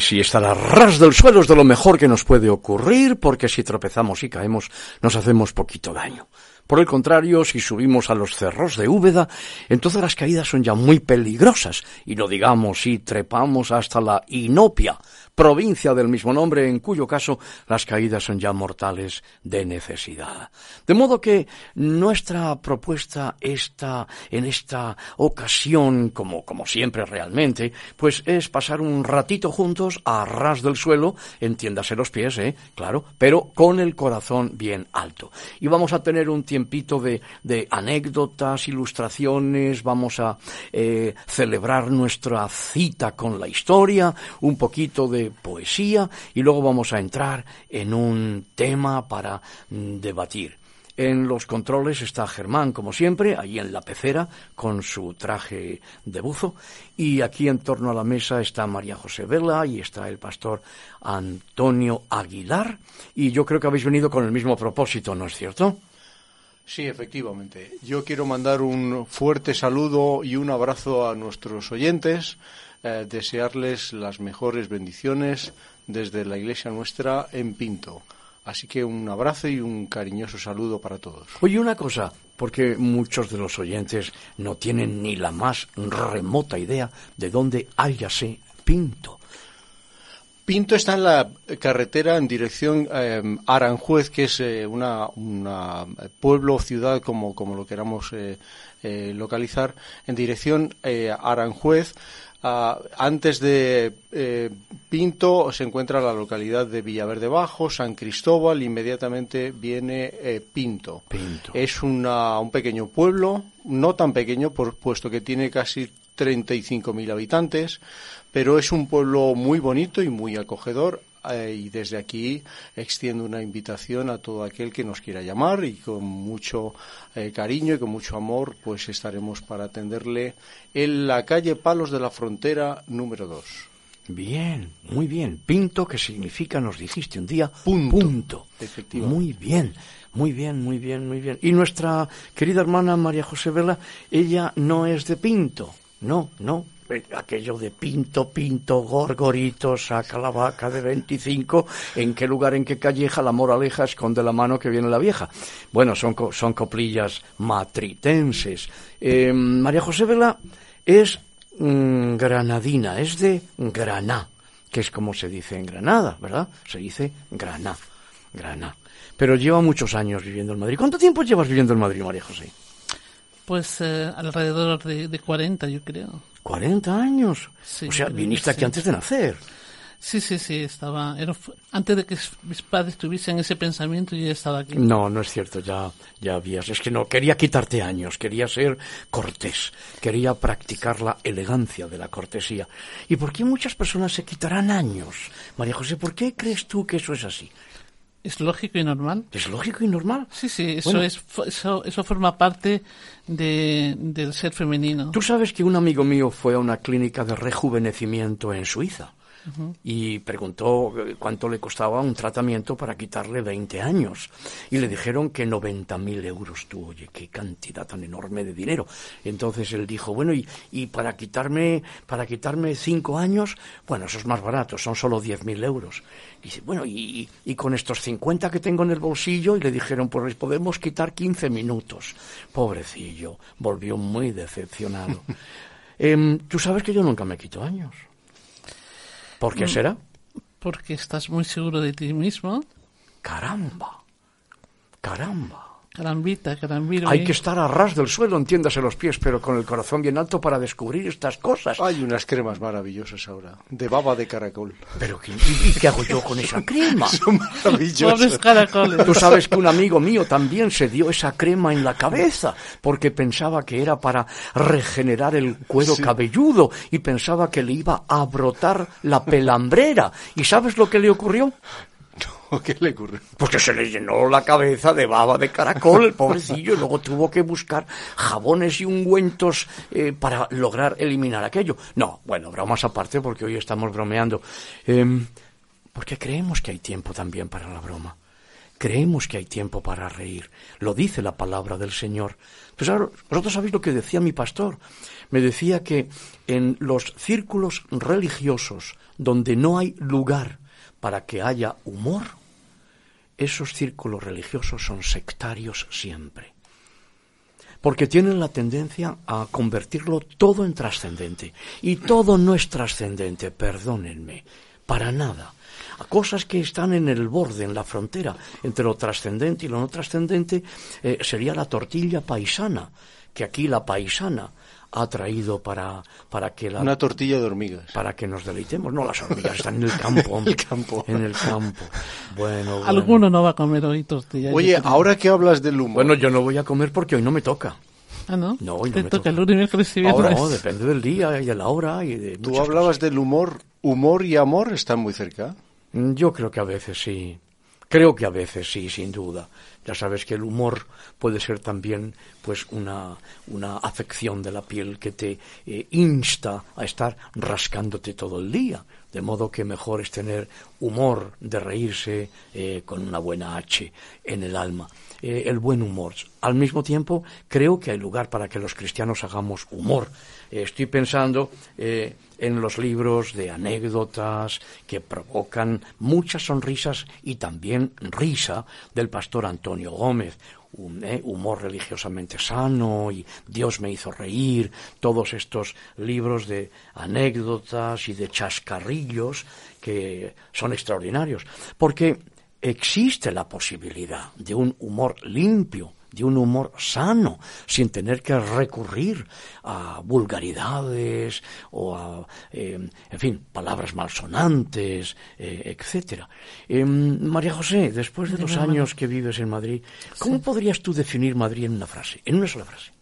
Sí, sí, estar a ras del suelo es de lo mejor que nos puede ocurrir, porque si tropezamos y caemos, nos hacemos poquito daño. Por el contrario, si subimos a los cerros de Úbeda, entonces las caídas son ya muy peligrosas, y no digamos si trepamos hasta la Inopia, provincia del mismo nombre, en cuyo caso las caídas son ya mortales de necesidad. De modo que nuestra propuesta está en esta ocasión, como, como siempre realmente, pues es pasar un ratito juntos a ras del suelo, entiéndase los pies, eh, claro, pero con el corazón bien alto. Y vamos a tener un tiempito de, de anécdotas, ilustraciones, vamos a eh, celebrar nuestra cita con la historia, un poquito de poesía y luego vamos a entrar en un tema para mm, debatir. En los controles está Germán, como siempre, allí en la pecera, con su traje de buzo. Y aquí en torno a la mesa está María José Vela y está el pastor Antonio Aguilar. Y yo creo que habéis venido con el mismo propósito, ¿no es cierto? Sí, efectivamente. Yo quiero mandar un fuerte saludo y un abrazo a nuestros oyentes eh, desearles las mejores bendiciones desde la iglesia nuestra en Pinto. Así que un abrazo y un cariñoso saludo para todos. Oye, una cosa, porque muchos de los oyentes no tienen ni la más remota idea de dónde hállase Pinto. Pinto está en la carretera en dirección eh, Aranjuez, que es eh, una, una, pueblo o ciudad, como, como lo queramos eh, eh localizar, en dirección eh, Aranjuez. Uh, antes de eh, Pinto se encuentra la localidad de Villaverde Bajo, San Cristóbal, inmediatamente viene eh, Pinto. Pinto. Es una, un pequeño pueblo, no tan pequeño, por, puesto que tiene casi 35.000 habitantes, pero es un pueblo muy bonito y muy acogedor. Eh, y desde aquí extiendo una invitación a todo aquel que nos quiera llamar y con mucho eh, cariño y con mucho amor pues estaremos para atenderle en la calle Palos de la Frontera número 2. Bien, muy bien. Pinto, que significa, nos dijiste un día, punto. punto. Efectivamente. Muy bien, muy bien, muy bien, muy bien. Y nuestra querida hermana María José Vela, ella no es de Pinto. No, no, aquello de pinto, pinto, gorgorito, saca la vaca de 25, en qué lugar, en qué calleja, la moraleja esconde la mano que viene la vieja. Bueno, son, son coplillas matritenses. Eh, María José Vela es mm, granadina, es de Graná, que es como se dice en Granada, ¿verdad? Se dice Graná, Graná. Pero lleva muchos años viviendo en Madrid. ¿Cuánto tiempo llevas viviendo en Madrid, María José? Pues eh, alrededor de, de 40, yo creo. 40 años. Sí, o sea, viniste aquí sí. antes de nacer. Sí, sí, sí, estaba. Era, antes de que mis padres tuviesen ese pensamiento, yo ya estaba aquí. No, no es cierto, ya, ya habías. Es que no, quería quitarte años, quería ser cortés, quería practicar la elegancia de la cortesía. ¿Y por qué muchas personas se quitarán años? María José, ¿por qué crees tú que eso es así? Es lógico y normal. ¿Es lógico y normal? Sí, sí, eso, Bueno. es, eso, eso forma parte de, del ser femenino. Tú sabes que un amigo mío fue a una clínica de rejuvenecimiento en Suiza. Y preguntó eh, cuánto le costaba un tratamiento para quitarle 20 años. Y le dijeron que 90.000 euros. Tú, oye, qué cantidad tan enorme de dinero. Entonces él dijo, bueno, y, y para quitarme para quitarme 5 años, bueno, eso es más barato, son solo 10.000 euros. Y dice, bueno, y, y con estos 50 que tengo en el bolsillo, y le dijeron, pues les podemos quitar 15 minutos. Pobrecillo, volvió muy decepcionado. Em, Tú sabes que yo nunca me quito años. ¿Por qué Mm. será? Porque estás muy seguro de ti mismo. Caramba, caramba. Hay que estar a ras del suelo, entiéndase los pies, pero con el corazón bien alto para descubrir estas cosas. Hay unas cremas maravillosas ahora, de baba de caracol. Pero ¿qué, y, qué hago yo con esa crema? Son Pobres maravillosas. caracoles. Tú sabes que un amigo mío también se dio esa crema en la cabeza porque pensaba que era para regenerar el cuero cabelludo y pensaba que le iba a brotar la pelambrera. ¿Y sabes lo que le ocurrió? ¿Qué le ocurre? Pues que se le llenó la cabeza de baba de caracol, el pobrecillo, y luego tuvo que buscar jabones y ungüentos eh, para lograr eliminar aquello. No, bueno, bromas aparte, porque hoy estamos bromeando. Em, porque creemos que hay tiempo también para la broma. Creemos que hay tiempo para reír. Lo dice la palabra del Señor. Pues ahora, vosotros sabéis lo que decía mi pastor. Me decía que en los círculos religiosos donde no hay lugar para que haya humor, esos círculos religiosos son sectarios siempre. Porque tienen la tendencia a convertirlo todo en trascendente. Y todo no es trascendente, perdónenme, para nada. A cosas que están en el borde, en la frontera entre lo trascendente y lo no trascendente, eh, sería la tortilla paisana, que aquí la paisana ha traído para, para que la Una tortilla de hormigas. para que nos deleitemos. No, las hormigas están en el campo, hombre. El campo. En el campo. Bueno, bueno. Alguno no va a comer hoy tortilla. Oye, ahora que hablas del humor, Bueno, yo no voy a comer porque hoy no me toca. Ah, ¿no? No, hoy no Te me toca toca. el Ahora no, depende del día y de la hora y de tú hablabas del humor. ¿Humor y amor están muy cerca? cosas. Mm, Yo creo que a veces sí. Creo que a veces sí, sin duda. Ya sabes que el humor puede ser también pues una, una afección de la piel que te eh, insta a estar rascándote todo el día. De modo que mejor es tener humor de reírse eh, con una buena H en el alma. Eh, el buen humor. Al mismo tiempo, creo que hay lugar para que los cristianos hagamos humor. Estoy pensando en los libros de anécdotas que provocan muchas sonrisas y también risa del pastor Antonio Gómez. Un, eh, humor religiosamente sano y Dios me hizo reír, todos estos libros de anécdotas y de chascarrillos que son extraordinarios, porque existe la posibilidad de un humor limpio, de un humor sano, sin tener que recurrir a vulgaridades o a, eh, en fin, palabras malsonantes, eh, etcétera. Eh, María José, después de los años que vives en Madrid, ¿cómo podrías tú definir Madrid en una frase, en una sola frase?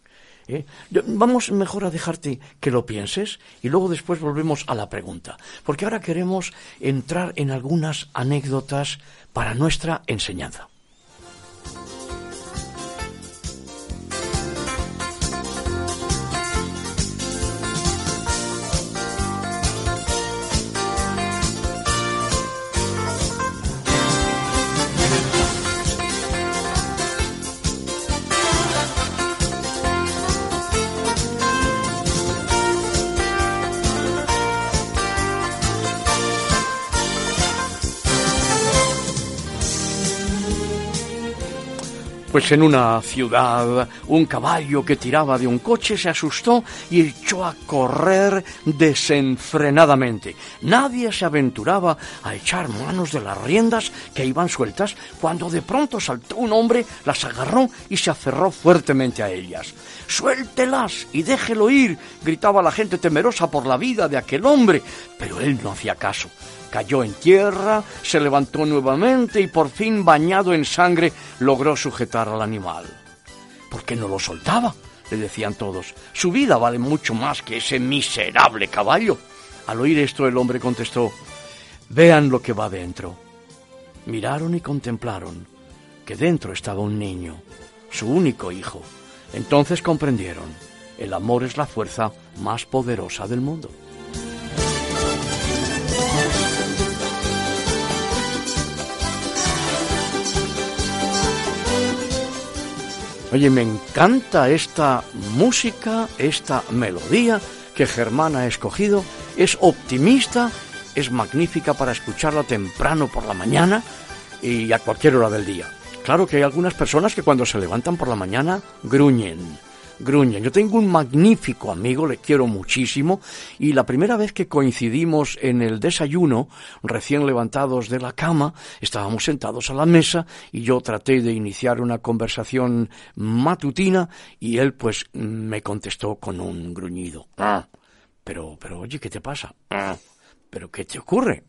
¿Eh? Vamos mejor a dejarte que lo pienses y luego después volvemos a la pregunta, porque ahora queremos entrar en algunas anécdotas para nuestra enseñanza. Pues en una ciudad, un caballo que tiraba de un coche se asustó y echó a correr desenfrenadamente. Nadie se aventuraba a echar manos de las riendas que iban sueltas cuando de pronto saltó un hombre, las agarró y se aferró fuertemente a ellas. Suéltelas y déjelo ir, gritaba la gente temerosa por la vida de aquel hombre, pero él no hacía caso. Cayó en tierra, se levantó nuevamente y por fin, bañado en sangre, logró sujetar al animal. ¿Por qué no lo soltaba? le decían todos. Su vida vale mucho más que ese miserable caballo. Al oír esto el hombre contestó, Vean lo que va dentro. Miraron y contemplaron que dentro estaba un niño, su único hijo. Entonces comprendieron, el amor es la fuerza más poderosa del mundo. Oye, me encanta esta música, esta melodía que Germán ha escogido. Es optimista, es magnífica para escucharla temprano por la mañana y a cualquier hora del día. Claro que hay algunas personas que cuando se levantan por la mañana gruñen gruñen. Yo tengo un magnífico amigo, le quiero muchísimo, y la primera vez que coincidimos en el desayuno, recién levantados de la cama, estábamos sentados a la mesa y yo traté de iniciar una conversación matutina y él pues me contestó con un gruñido. Ah, pero, pero oye, ¿qué te pasa? Ah, pero ¿qué te ocurre?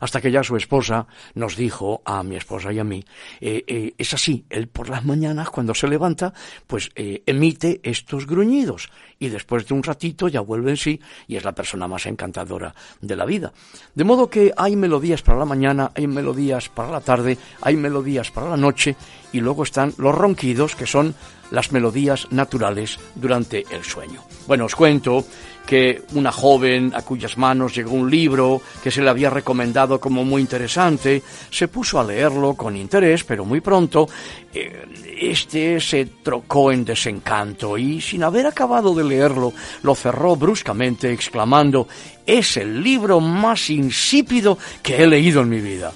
Hasta que ya su esposa nos dijo a mi esposa y a mí, eh, eh, es así, él por las mañanas cuando se levanta, pues eh, emite estos gruñidos y después de un ratito ya vuelve en sí y es la persona más encantadora de la vida. De modo que hay melodías para la mañana, hay melodías para la tarde, hay melodías para la noche y luego están los ronquidos que son las melodías naturales durante el sueño. Bueno, os cuento que una joven a cuyas manos llegó un libro que se le había recomendado como muy interesante, se puso a leerlo con interés, pero muy pronto eh, este se trocó en desencanto y sin haber acabado de leerlo lo cerró bruscamente exclamando es el libro más insípido que he leído en mi vida.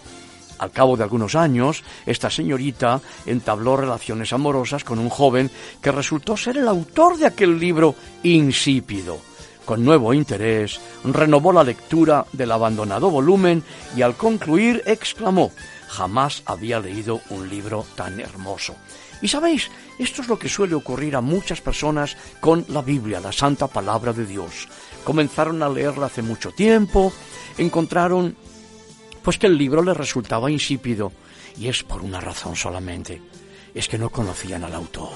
Al cabo de algunos años, esta señorita entabló relaciones amorosas con un joven que resultó ser el autor de aquel libro insípido. Con nuevo interés, renovó la lectura del abandonado volumen y al concluir exclamó, jamás había leído un libro tan hermoso. Y sabéis, esto es lo que suele ocurrir a muchas personas con la Biblia, la santa palabra de Dios. Comenzaron a leerla hace mucho tiempo, encontraron pues que el libro les resultaba insípido, y es por una razón solamente, es que no conocían al autor.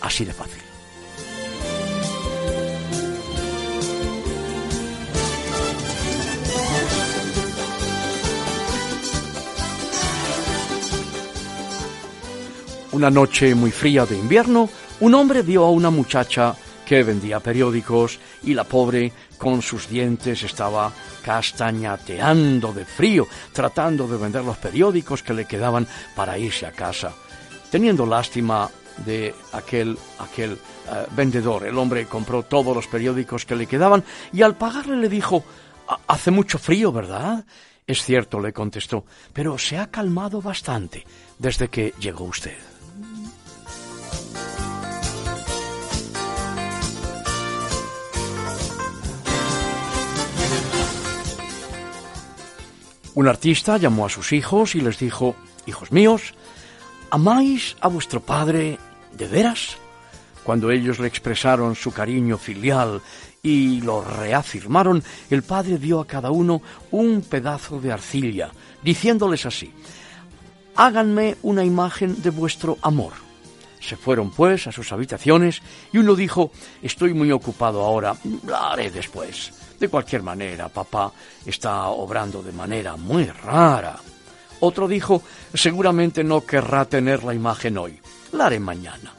Así de fácil. Una noche muy fría de invierno, un hombre vio a una muchacha que vendía periódicos y la pobre con sus dientes estaba castañateando de frío, tratando de vender los periódicos que le quedaban para irse a casa. Teniendo lástima de aquel, aquel eh, vendedor, el hombre compró todos los periódicos que le quedaban y al pagarle le dijo, hace mucho frío, ¿verdad? Es cierto, le contestó, pero se ha calmado bastante desde que llegó usted. Un artista llamó a sus hijos y les dijo, Hijos míos, ¿amáis a vuestro padre de veras? Cuando ellos le expresaron su cariño filial y lo reafirmaron, el padre dio a cada uno un pedazo de arcilla, diciéndoles así, Háganme una imagen de vuestro amor. Se fueron pues a sus habitaciones y uno dijo, Estoy muy ocupado ahora, la haré después. De cualquier manera, papá está obrando de manera muy rara. Otro dijo, seguramente no querrá tener la imagen hoy, la haré mañana.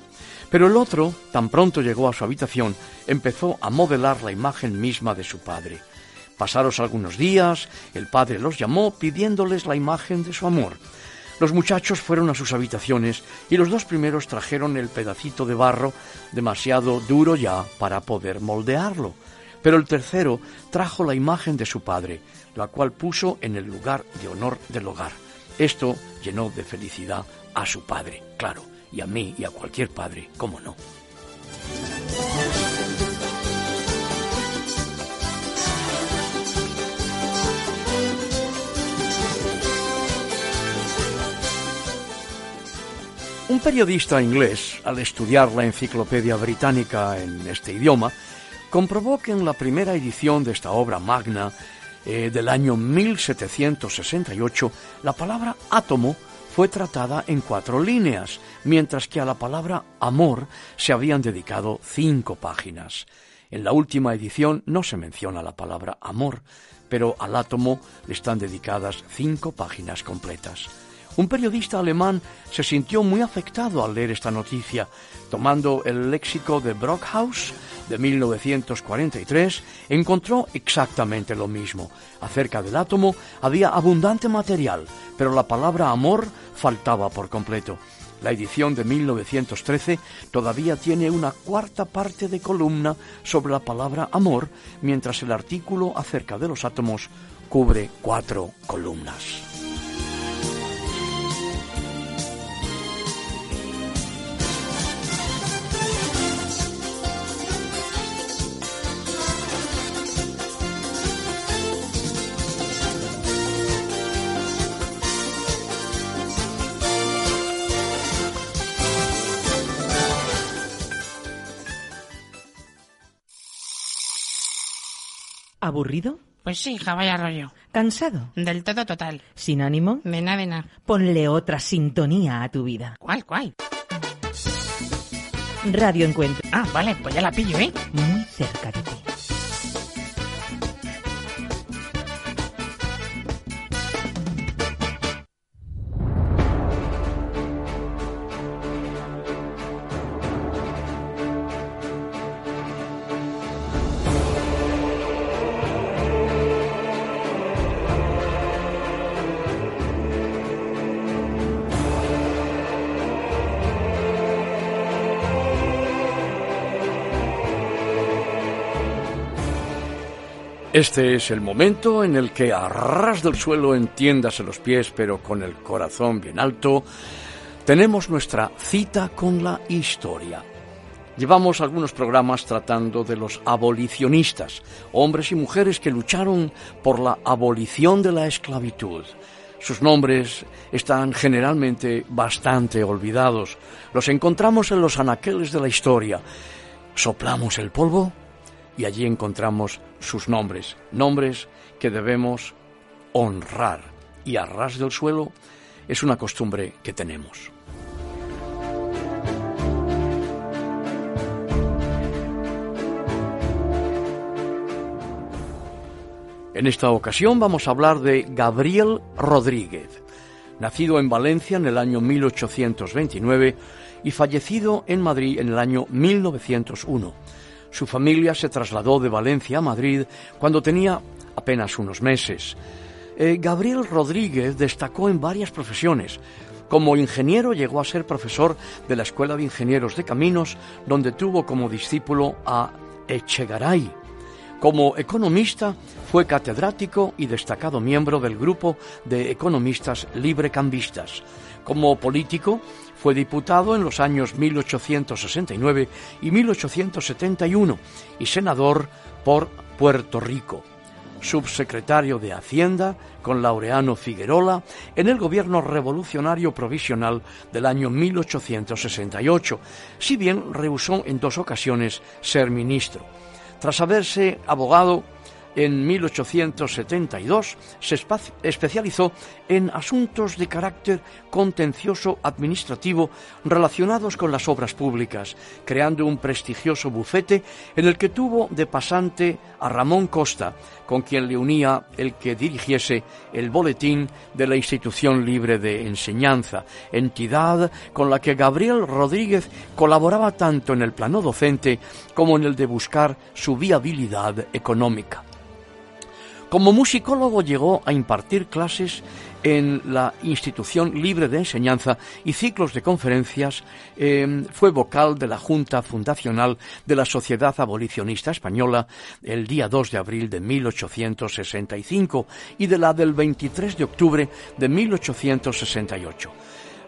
Pero el otro, tan pronto llegó a su habitación, empezó a modelar la imagen misma de su padre. Pasaros algunos días, el padre los llamó pidiéndoles la imagen de su amor. Los muchachos fueron a sus habitaciones y los dos primeros trajeron el pedacito de barro demasiado duro ya para poder moldearlo. Pero el tercero trajo la imagen de su padre, la cual puso en el lugar de honor del hogar. Esto llenó de felicidad a su padre, claro, y a mí y a cualquier padre, cómo no. Un periodista inglés, al estudiar la enciclopedia británica en este idioma, comprobó que en la primera edición de esta obra magna eh, del año 1768, la palabra átomo fue tratada en cuatro líneas, mientras que a la palabra amor se habían dedicado cinco páginas. En la última edición no se menciona la palabra amor, pero al átomo le están dedicadas cinco páginas completas. Un periodista alemán se sintió muy afectado al leer esta noticia. Tomando el léxico de Brockhaus de 1943, encontró exactamente lo mismo. Acerca del átomo había abundante material, pero la palabra amor faltaba por completo. La edición de 1913 todavía tiene una cuarta parte de columna sobre la palabra amor, mientras el artículo acerca de los átomos cubre cuatro columnas. ¿Aburrido? Pues sí, hija, vaya rollo. ¿Cansado? Del todo total. ¿Sin ánimo? De nada, de nada. Ponle otra sintonía a tu vida. ¿Cuál, cuál? Radio Encuentro. Ah, vale, pues ya la pillo, ¿eh? Muy cerca de ti. Este es el momento en el que a ras del suelo, entiéndase los pies, pero con el corazón bien alto, tenemos nuestra cita con la historia. Llevamos algunos programas tratando de los abolicionistas, hombres y mujeres que lucharon por la abolición de la esclavitud. Sus nombres están generalmente bastante olvidados. Los encontramos en los anaqueles de la historia. Soplamos el polvo y allí encontramos sus nombres, nombres que debemos honrar. Y a ras del suelo es una costumbre que tenemos. En esta ocasión vamos a hablar de Gabriel Rodríguez, nacido en Valencia en el año 1829 y fallecido en Madrid en el año 1901 su familia se trasladó de Valencia a Madrid cuando tenía apenas unos meses. Eh, Gabriel Rodríguez destacó en varias profesiones. Como ingeniero llegó a ser profesor de la Escuela de Ingenieros de Caminos, donde tuvo como discípulo a Echegaray. Como economista fue catedrático y destacado miembro del grupo de economistas librecambistas. Como político fue diputado en los años 1869 y 1871 y senador por Puerto Rico. Subsecretario de Hacienda con Laureano Figuerola en el gobierno revolucionario provisional del año 1868, si bien rehusó en dos ocasiones ser ministro. Tras haberse abogado en 1872 se especializó en asuntos de carácter contencioso administrativo relacionados con las obras públicas, creando un prestigioso bufete en el que tuvo de pasante a Ramón Costa, con quien le unía el que dirigiese el boletín de la Institución Libre de Enseñanza, entidad con la que Gabriel Rodríguez colaboraba tanto en el plano docente como en el de buscar su viabilidad económica. Como musicólogo llegó a impartir clases en la Institución Libre de Enseñanza y ciclos de conferencias. Em, fue vocal de la Junta Fundacional de la Sociedad Abolicionista Española el día 2 de abril de 1865 y de la del 23 de octubre de 1868.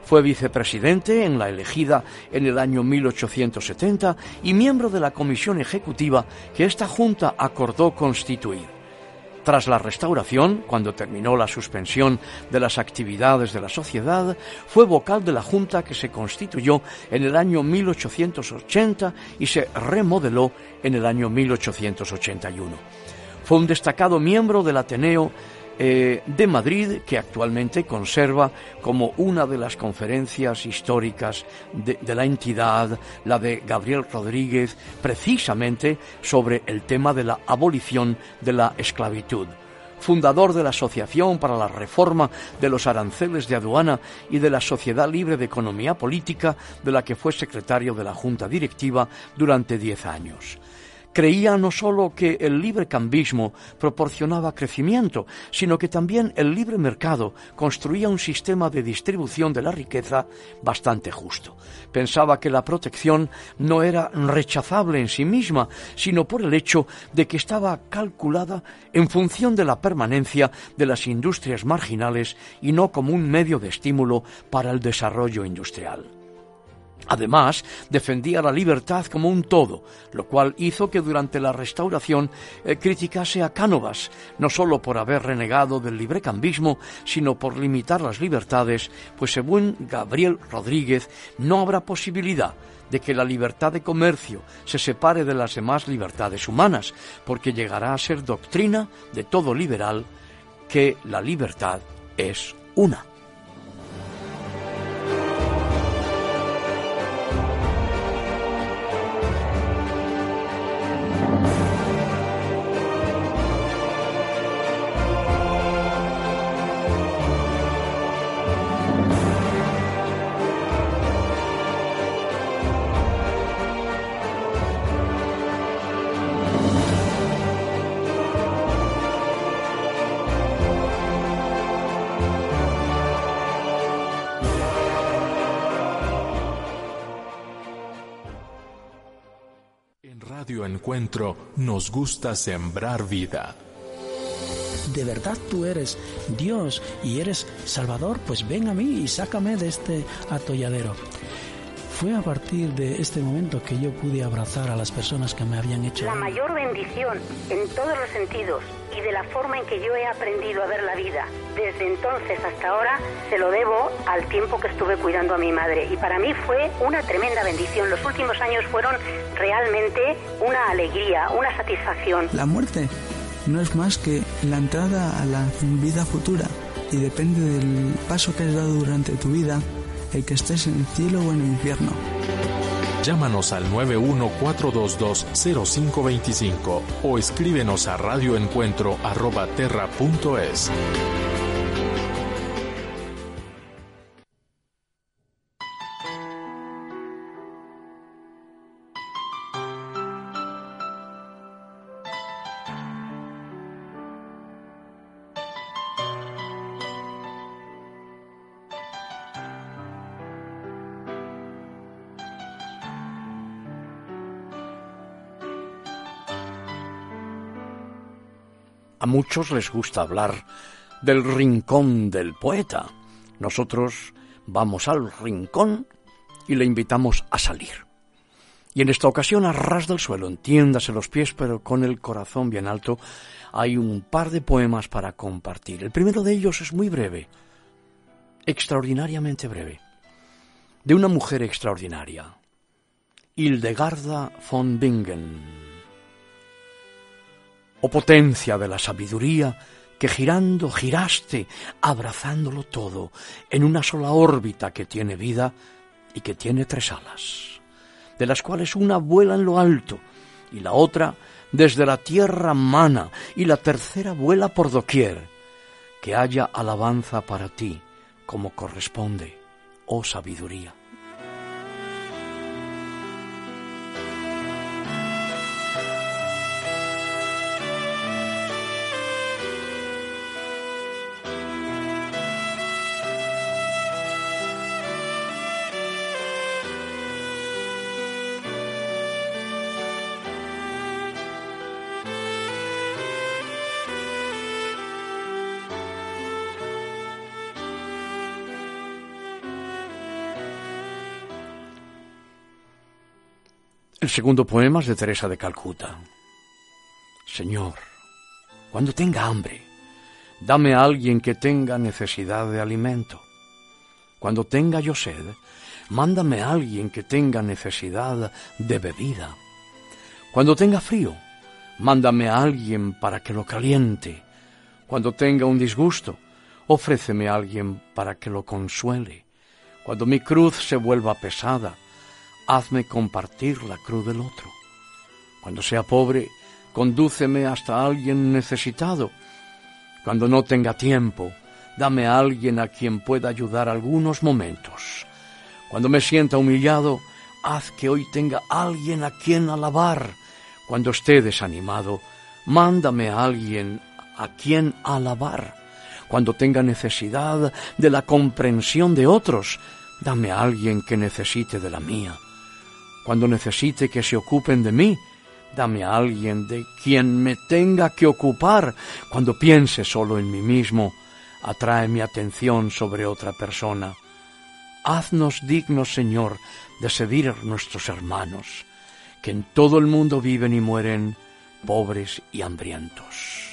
Fue vicepresidente en la elegida en el año 1870 y miembro de la comisión ejecutiva que esta Junta acordó constituir. Tras la restauración, cuando terminó la suspensión de las actividades de la sociedad, fue vocal de la Junta que se constituyó en el año 1880 y se remodeló en el año 1881. Fue un destacado miembro del Ateneo eh, de Madrid que actualmente conserva como una de las conferencias históricas de, de, la entidad, la de Gabriel Rodríguez, precisamente sobre el tema de la abolición de la esclavitud fundador de la Asociación para la Reforma de los Aranceles de Aduana y de la Sociedad Libre de Economía Política, de la que fue secretario de la Junta Directiva durante diez años. Creía no sólo que el libre cambismo proporcionaba crecimiento, sino que también el libre mercado construía un sistema de distribución de la riqueza bastante justo. Pensaba que la protección no era rechazable en sí misma, sino por el hecho de que estaba calculada en función de la permanencia de las industrias marginales y no como un medio de estímulo para el desarrollo industrial. Además, defendía la libertad como un todo, lo cual hizo que durante la restauración eh, criticase a Cánovas, no sólo por haber renegado del librecambismo, sino por limitar las libertades, pues según Gabriel Rodríguez no habrá posibilidad de que la libertad de comercio se separe de las demás libertades humanas, porque llegará a ser doctrina de todo liberal que la libertad es una. Encuentro nos gusta sembrar vida. de verdad tú eres Dios y eres Salvador, pues ven a mí y sácame de este atolladero. Fue a partir de este momento que yo pude abrazar a las personas que me habían hecho. La mayor bendición en todos los sentidos de la forma en que yo he aprendido a ver la vida desde entonces hasta ahora se lo debo al tiempo que estuve cuidando a mi madre y para mí fue una tremenda bendición. Los últimos años fueron realmente una alegría, una satisfacción. La muerte no es más que la entrada a la vida futura y depende del paso que has dado durante tu vida el que estés en el cielo o en el infierno. Llámanos al 914220525 o escríbenos a radioencuentro@terra.es. A muchos les gusta hablar del rincón del poeta. Nosotros vamos al rincón y le invitamos a salir. Y en esta ocasión, a ras del suelo, entiéndase los pies, pero con el corazón bien alto, hay un par de poemas para compartir. El primero de ellos es muy breve, extraordinariamente breve, de una mujer extraordinaria, Hildegarda von Bingen oh potencia de la sabiduría, que girando giraste, abrazándolo todo, en una sola órbita que tiene vida y que tiene tres alas, de las cuales una vuela en lo alto y la otra desde la tierra mana y la tercera vuela por doquier, que haya alabanza para ti como corresponde, oh sabiduría. El segundo poema es de Teresa de Calcuta. Señor, cuando tenga hambre, dame a alguien que tenga necesidad de alimento. Cuando tenga yo sed, mándame a alguien que tenga necesidad de bebida. Cuando tenga frío, mándame a alguien para que lo caliente. Cuando tenga un disgusto, ofréceme a alguien para que lo consuele. Cuando mi cruz se vuelva pesada, hazme compartir la cruz del otro. Cuando sea pobre, condúceme hasta alguien necesitado. Cuando no tenga tiempo, dame a alguien a quien pueda ayudar algunos momentos. Cuando me sienta humillado, haz que hoy tenga alguien a quien alabar. Cuando esté desanimado, mándame a alguien a quien alabar. Cuando tenga necesidad de la comprensión de otros, dame a alguien que necesite de la mía. Cuando necesite que se ocupen de mí, dame a alguien de quien me tenga que ocupar. Cuando piense solo en mí mismo, atrae mi atención sobre otra persona. Haznos dignos, Señor, de servir nuestros hermanos, que en todo el mundo viven y mueren pobres y hambrientos.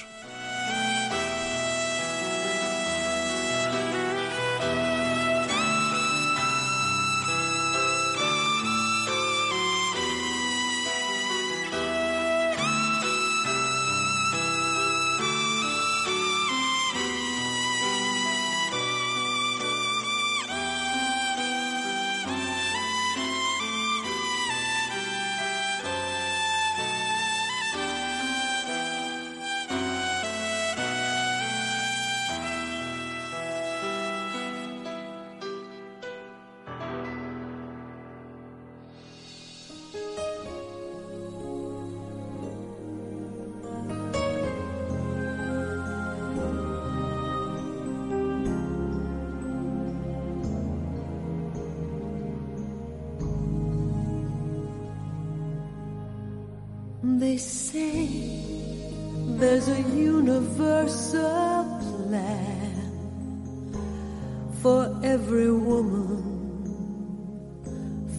For every woman,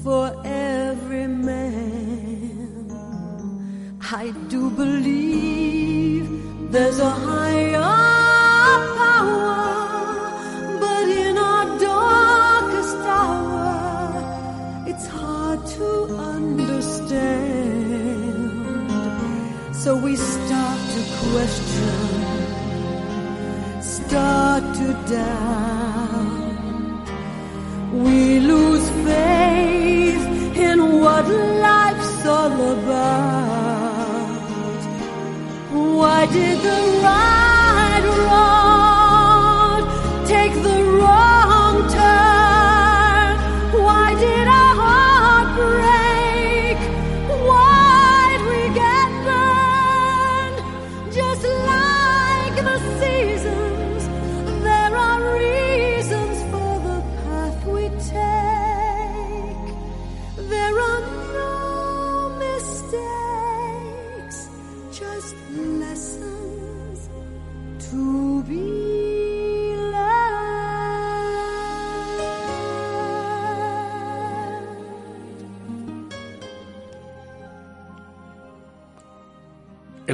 for every man. I do believe there's a higher power, but in our darkest hour, it's hard to understand. So we start to question, start to doubt. We lose faith in what life's all about. Why did the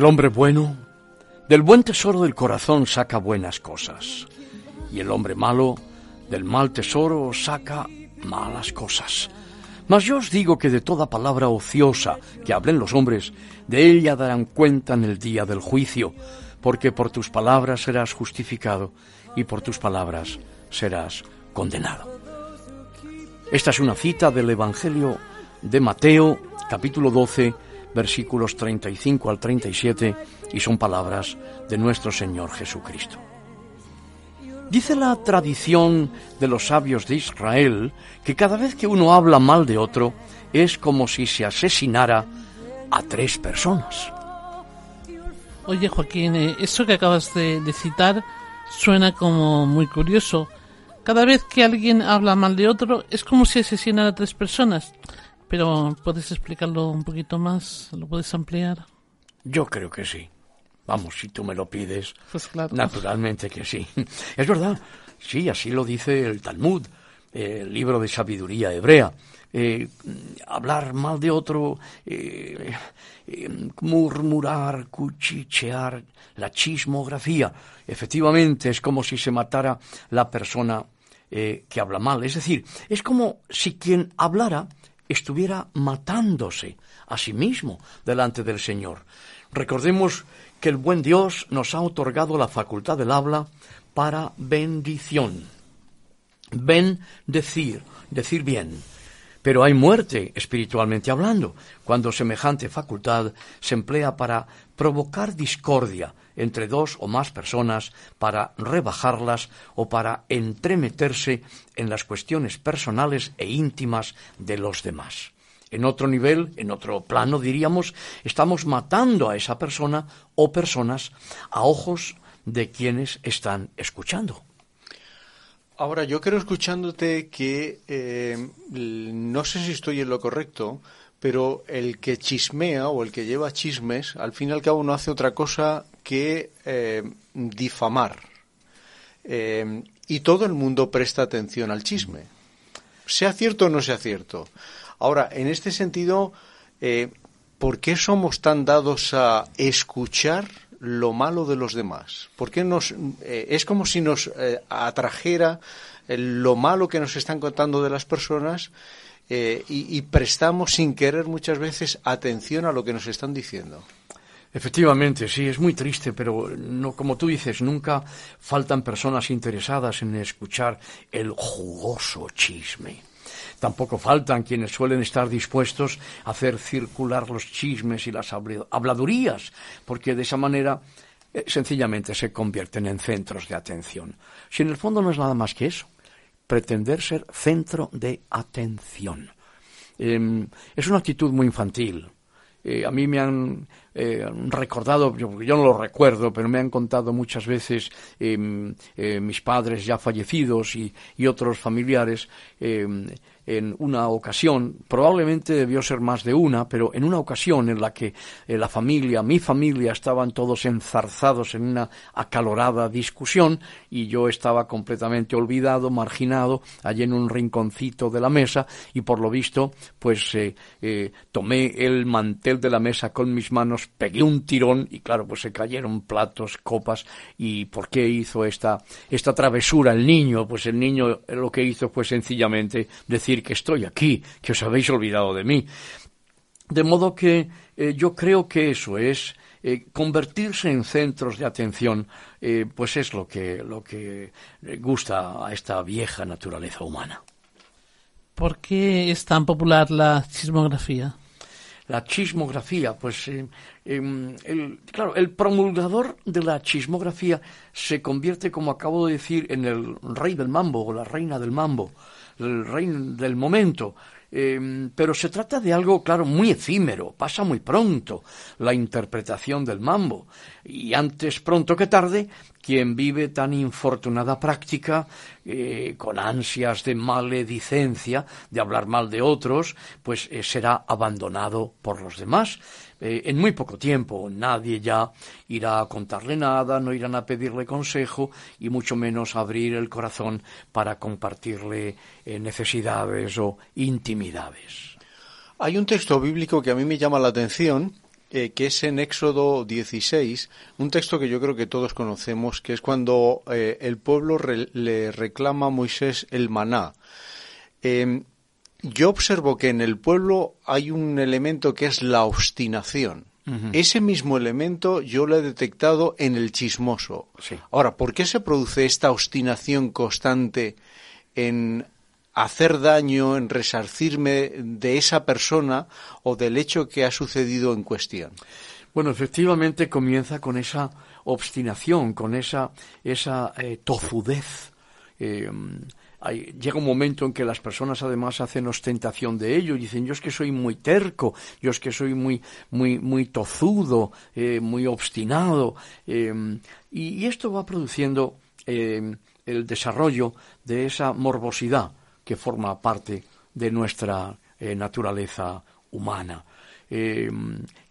El hombre bueno, del buen tesoro del corazón saca buenas cosas, y el hombre malo, del mal tesoro saca malas cosas. Mas yo os digo que de toda palabra ociosa que hablen los hombres, de ella darán cuenta en el día del juicio, porque por tus palabras serás justificado y por tus palabras serás condenado. Esta es una cita del Evangelio de Mateo, capítulo 12, versículos 35 al 37, y son palabras de nuestro Señor Jesucristo. Dice la tradición de los sabios de Israel que cada vez que uno habla mal de otro es como si se asesinara a tres personas. Oye, Joaquín, eh, eso que acabas de, de citar suena como muy curioso. Cada vez que alguien habla mal de otro es como si asesinara a tres personas. Pero, ¿puedes explicarlo un poquito más? ¿Lo puedes ampliar? Yo creo que sí. Vamos, si tú me lo pides, Pues claro. naturalmente que sí. Es verdad, sí, así lo dice el Talmud, el libro de sabiduría hebrea. Eh, hablar mal de otro, eh, eh, murmurar, cuchichear, la chismografía. Efectivamente, es como si se matara la persona eh, que habla mal. Es decir, es como si quien hablara estuviera matándose a sí mismo delante del Señor. Recordemos que el buen Dios nos ha otorgado la facultad del habla para bendición. Ben decir, decir bien. Pero hay muerte, espiritualmente hablando, cuando semejante facultad se emplea para provocar discordia entre dos o más personas, para rebajarlas o para entremeterse en las cuestiones personales e íntimas de los demás. En otro nivel, en otro plano, diríamos, estamos matando a esa persona o personas a ojos de quienes están escuchando. Ahora, yo creo escuchándote que eh, no sé si estoy en lo correcto, pero el que chismea o el que lleva chismes, al fin y al cabo no hace otra cosa que eh, difamar. Eh, y todo el mundo presta atención al chisme, sea cierto o no sea cierto. Ahora, en este sentido, ¿por qué somos tan dados a escuchar lo malo de los demás? ¿Por qué nos, eh, es como si nos eh, atrajera eh, lo malo que nos están contando de las personas y, y prestamos sin querer muchas veces atención a lo que nos están diciendo? Efectivamente, sí, es muy triste, pero no, como tú dices, nunca faltan personas interesadas en escuchar el jugoso chisme. Tampoco faltan quienes suelen estar dispuestos a hacer circular los chismes y las habla- habladurías, porque de esa manera eh, sencillamente se convierten en centros de atención. Si en el fondo no es nada más que eso, pretender ser centro de atención. Eh, es una actitud muy infantil. Eh, a mí me han eh, recordado, yo, yo no lo recuerdo, pero me han contado muchas veces eh, mis padres ya fallecidos y, otros familiares eh, en una ocasión, probablemente debió ser más de una, pero en una ocasión en la que eh, la familia, mi familia, estaban todos enzarzados en una acalorada discusión y yo estaba completamente olvidado, marginado, allí en un rinconcito de la mesa y por lo visto, pues eh, eh, tomé el mantel de la mesa con mis manos, pegué un tirón y claro, pues se cayeron platos, copas y ¿por qué hizo esta, esta travesura el niño? Pues el niño lo que hizo fue sencillamente decir que estoy aquí, que os habéis olvidado de mí. De modo que eh, yo creo que eso es eh, convertirse en centros de atención, eh, pues es lo que, lo que gusta a esta vieja naturaleza humana. ¿Por qué es tan popular la chismografía? La chismografía, pues eh, em, el, claro, el promulgador de la chismografía se convierte, como acabo de decir, en el rey del mambo o la reina del mambo, el rey del momento. Em, pero se trata de algo, claro, muy efímero, pasa muy pronto la interpretación del mambo. Y antes pronto que tarde, quien vive tan infortunada práctica, eh, con ansias de maledicencia, de hablar mal de otros, pues eh, será abandonado por los demás. Eh, en muy poco tiempo nadie ya irá a contarle nada, no irán a pedirle consejo y mucho menos abrir el corazón para compartirle eh, necesidades o intimidades. Hay un texto bíblico que a mí me llama la atención, eh, que es en Éxodo 16, un texto que yo creo que todos conocemos, que es cuando el pueblo le reclama a Moisés el maná. Eh, yo observo que en el pueblo hay un elemento que es la obstinación. Ese mismo elemento yo lo he detectado en el chismoso. Ahora, ¿por qué se produce esta obstinación constante en hacer daño, en resarcirme de esa persona o del hecho que ha sucedido en cuestión? Bueno, efectivamente comienza con esa obstinación, con esa, esa eh, tozudez. Eh, llega un momento en que las personas además hacen ostentación de ello y dicen yo es que soy muy terco, yo es que soy muy, muy, muy tozudo, eh, muy obstinado. eh, y, esto va produciendo eh, el desarrollo de esa morbosidad que forma parte de nuestra eh, naturaleza humana. Eh,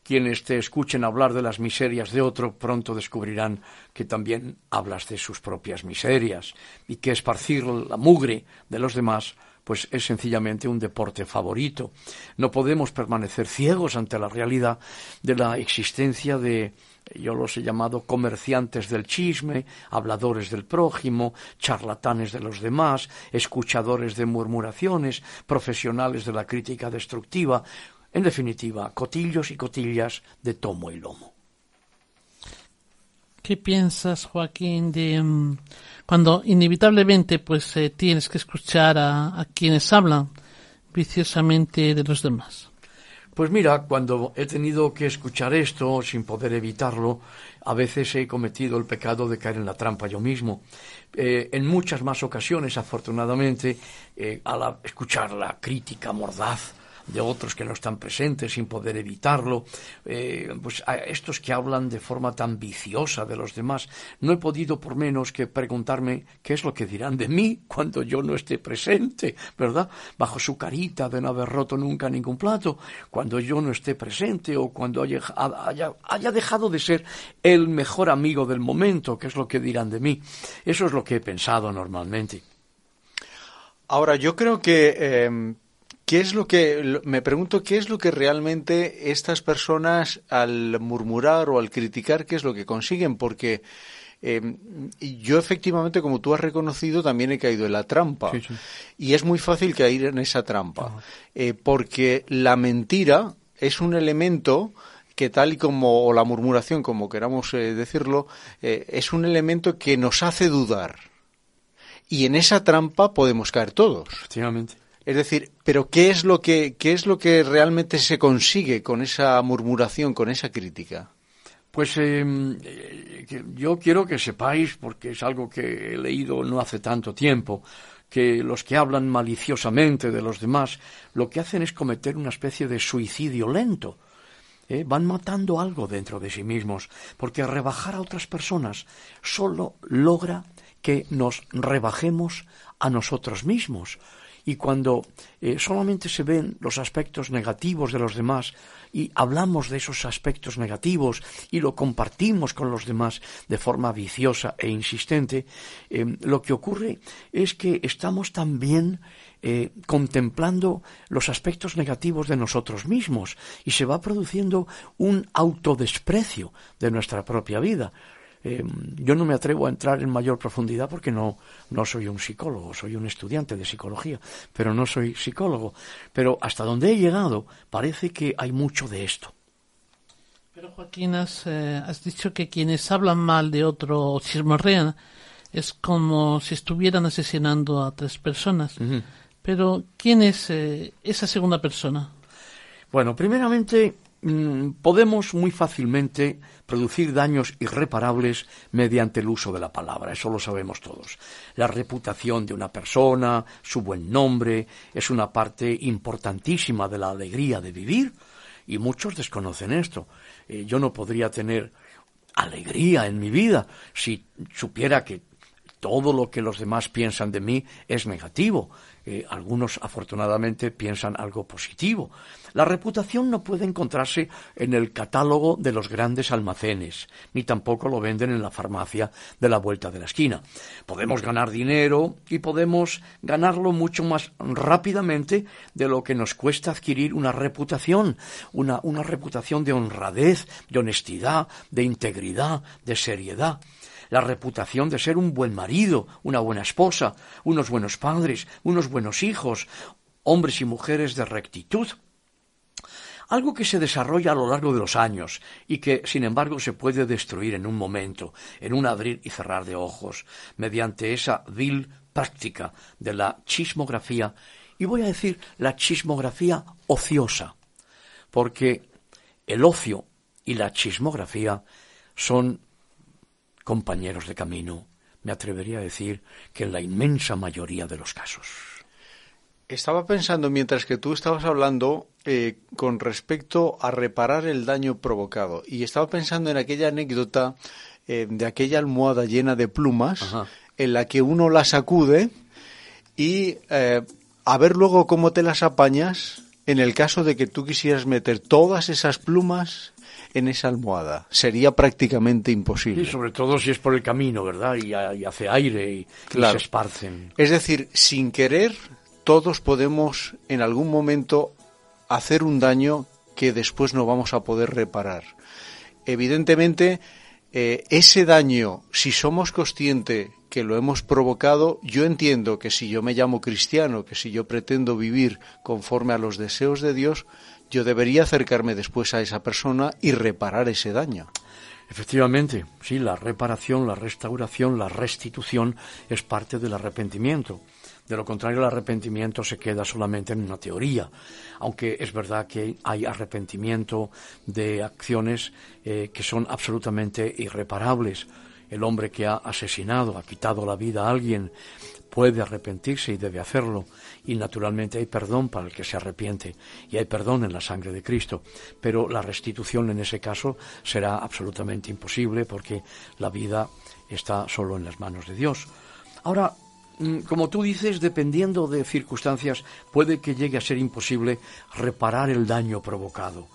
quienes te escuchen hablar de las miserias de otro pronto descubrirán que también hablas de sus propias miserias y que esparcir la mugre de los demás pues es sencillamente un deporte favorito. No podemos permanecer ciegos ante la realidad de la existencia de yo los he llamado comerciantes del chisme, habladores del prójimo, charlatanes de los demás, escuchadores de murmuraciones, profesionales de la crítica destructiva, en definitiva, cotillos y cotillas de tomo y lomo. ¿Qué piensas, Joaquín, de mm, cuando inevitablemente pues eh, tienes que escuchar a, a quienes hablan viciosamente de los demás? Pues mira, cuando he tenido que escuchar esto sin poder evitarlo, a veces he cometido el pecado de caer en la trampa yo mismo. Eh, en muchas más ocasiones, afortunadamente, eh, al escuchar la crítica mordaz de otros que no están presentes sin poder evitarlo, eh, pues a estos que hablan de forma tan viciosa de los demás, no he podido por menos que preguntarme qué es lo que dirán de mí cuando yo no esté presente, ¿verdad? Bajo su carita de no haber roto nunca ningún plato, cuando yo no esté presente o cuando haya, haya, dejado de ser el mejor amigo del momento, qué es lo que dirán de mí. Eso es lo que he pensado normalmente. Ahora, yo creo que eh, ¿Qué es lo que me pregunto qué es lo que realmente estas personas al murmurar o al criticar qué es lo que consiguen? Porque eh, y yo efectivamente, como tú has reconocido, también he caído en la trampa Sí, sí. y es muy fácil caer en esa trampa eh, porque la mentira es un elemento que tal y como o la murmuración, como queramos eh, decirlo, eh, es un elemento que nos hace dudar y en esa trampa podemos caer todos. Efectivamente. Es decir, pero ¿qué es lo que qué es lo que realmente se consigue con esa murmuración, con esa crítica? Pues eh, eh, yo quiero que sepáis, porque es algo que he leído no hace tanto tiempo, que los que hablan maliciosamente de los demás lo que hacen es cometer una especie de suicidio lento. ¿eh? Van matando algo dentro de sí mismos, porque rebajar a otras personas solo logra que nos rebajemos a nosotros mismos. Y cuando eh, solamente se ven los aspectos negativos de los demás y hablamos de esos aspectos negativos y lo compartimos con los demás de forma viciosa e insistente, eh, lo que ocurre es que estamos también eh, contemplando los aspectos negativos de nosotros mismos y se va produciendo un autodesprecio de nuestra propia vida. Eh, yo no me atrevo a entrar en mayor profundidad porque no, no soy un psicólogo, soy un estudiante de psicología, pero no soy psicólogo. Pero hasta donde he llegado parece que hay mucho de esto. Pero Joaquín, has, eh, has dicho que quienes hablan mal de otro o chismorrean es como si estuvieran asesinando a tres personas. Pero, ¿quién es eh, esa segunda persona? Bueno, primeramente mm, podemos muy fácilmente producir daños irreparables mediante el uso de la palabra, eso lo sabemos todos. La reputación de una persona, su buen nombre, es una parte importantísima de la alegría de vivir y muchos desconocen esto. Eh, yo no podría tener alegría en mi vida si supiera que todo lo que los demás piensan de mí es negativo. Eh, algunos, afortunadamente, piensan algo positivo. La reputación no puede encontrarse en el catálogo de los grandes almacenes, ni tampoco lo venden en la farmacia de la vuelta de la esquina. Podemos ganar dinero y podemos ganarlo mucho más rápidamente de lo que nos cuesta adquirir una reputación, una, una reputación de honradez, de honestidad, de integridad, de seriedad la reputación de ser un buen marido, una buena esposa, unos buenos padres, unos buenos hijos, hombres y mujeres de rectitud. Algo que se desarrolla a lo largo de los años y que, sin embargo, se puede destruir en un momento, en un abrir y cerrar de ojos, mediante esa vil práctica de la chismografía, y voy a decir la chismografía ociosa, porque el ocio y la chismografía son compañeros de camino, me atrevería a decir que en la inmensa mayoría de los casos. Estaba pensando mientras que tú estabas hablando eh, con respecto a reparar el daño provocado y estaba pensando en aquella anécdota eh, de aquella almohada llena de plumas Ajá. en la que uno la sacude y eh, a ver luego cómo te las apañas en el caso de que tú quisieras meter todas esas plumas en esa almohada. Sería prácticamente imposible. Y sobre todo si es por el camino, ¿verdad? Y, hace aire y, se esparcen. Es decir, sin querer, todos podemos en algún momento hacer un daño que después no vamos a poder reparar. Evidentemente, eh, ese daño, si somos conscientes que lo hemos provocado, yo entiendo que si yo me llamo cristiano, que si yo pretendo vivir conforme a los deseos de Dios, yo debería acercarme después a esa persona y reparar ese daño. Efectivamente, sí, la reparación, la restauración, la restitución es parte del arrepentimiento. De lo contrario, el arrepentimiento se queda solamente en una teoría, aunque es verdad que hay arrepentimiento de acciones eh, que son absolutamente irreparables. El hombre que ha asesinado, ha quitado la vida a alguien, puede arrepentirse y debe hacerlo, y naturalmente hay perdón para el que se arrepiente, y hay perdón en la sangre de Cristo, pero la restitución en ese caso será absolutamente imposible porque la vida está solo en las manos de Dios. Ahora, mm, como tú dices, dependiendo de circunstancias, puede que llegue a ser imposible reparar el daño provocado.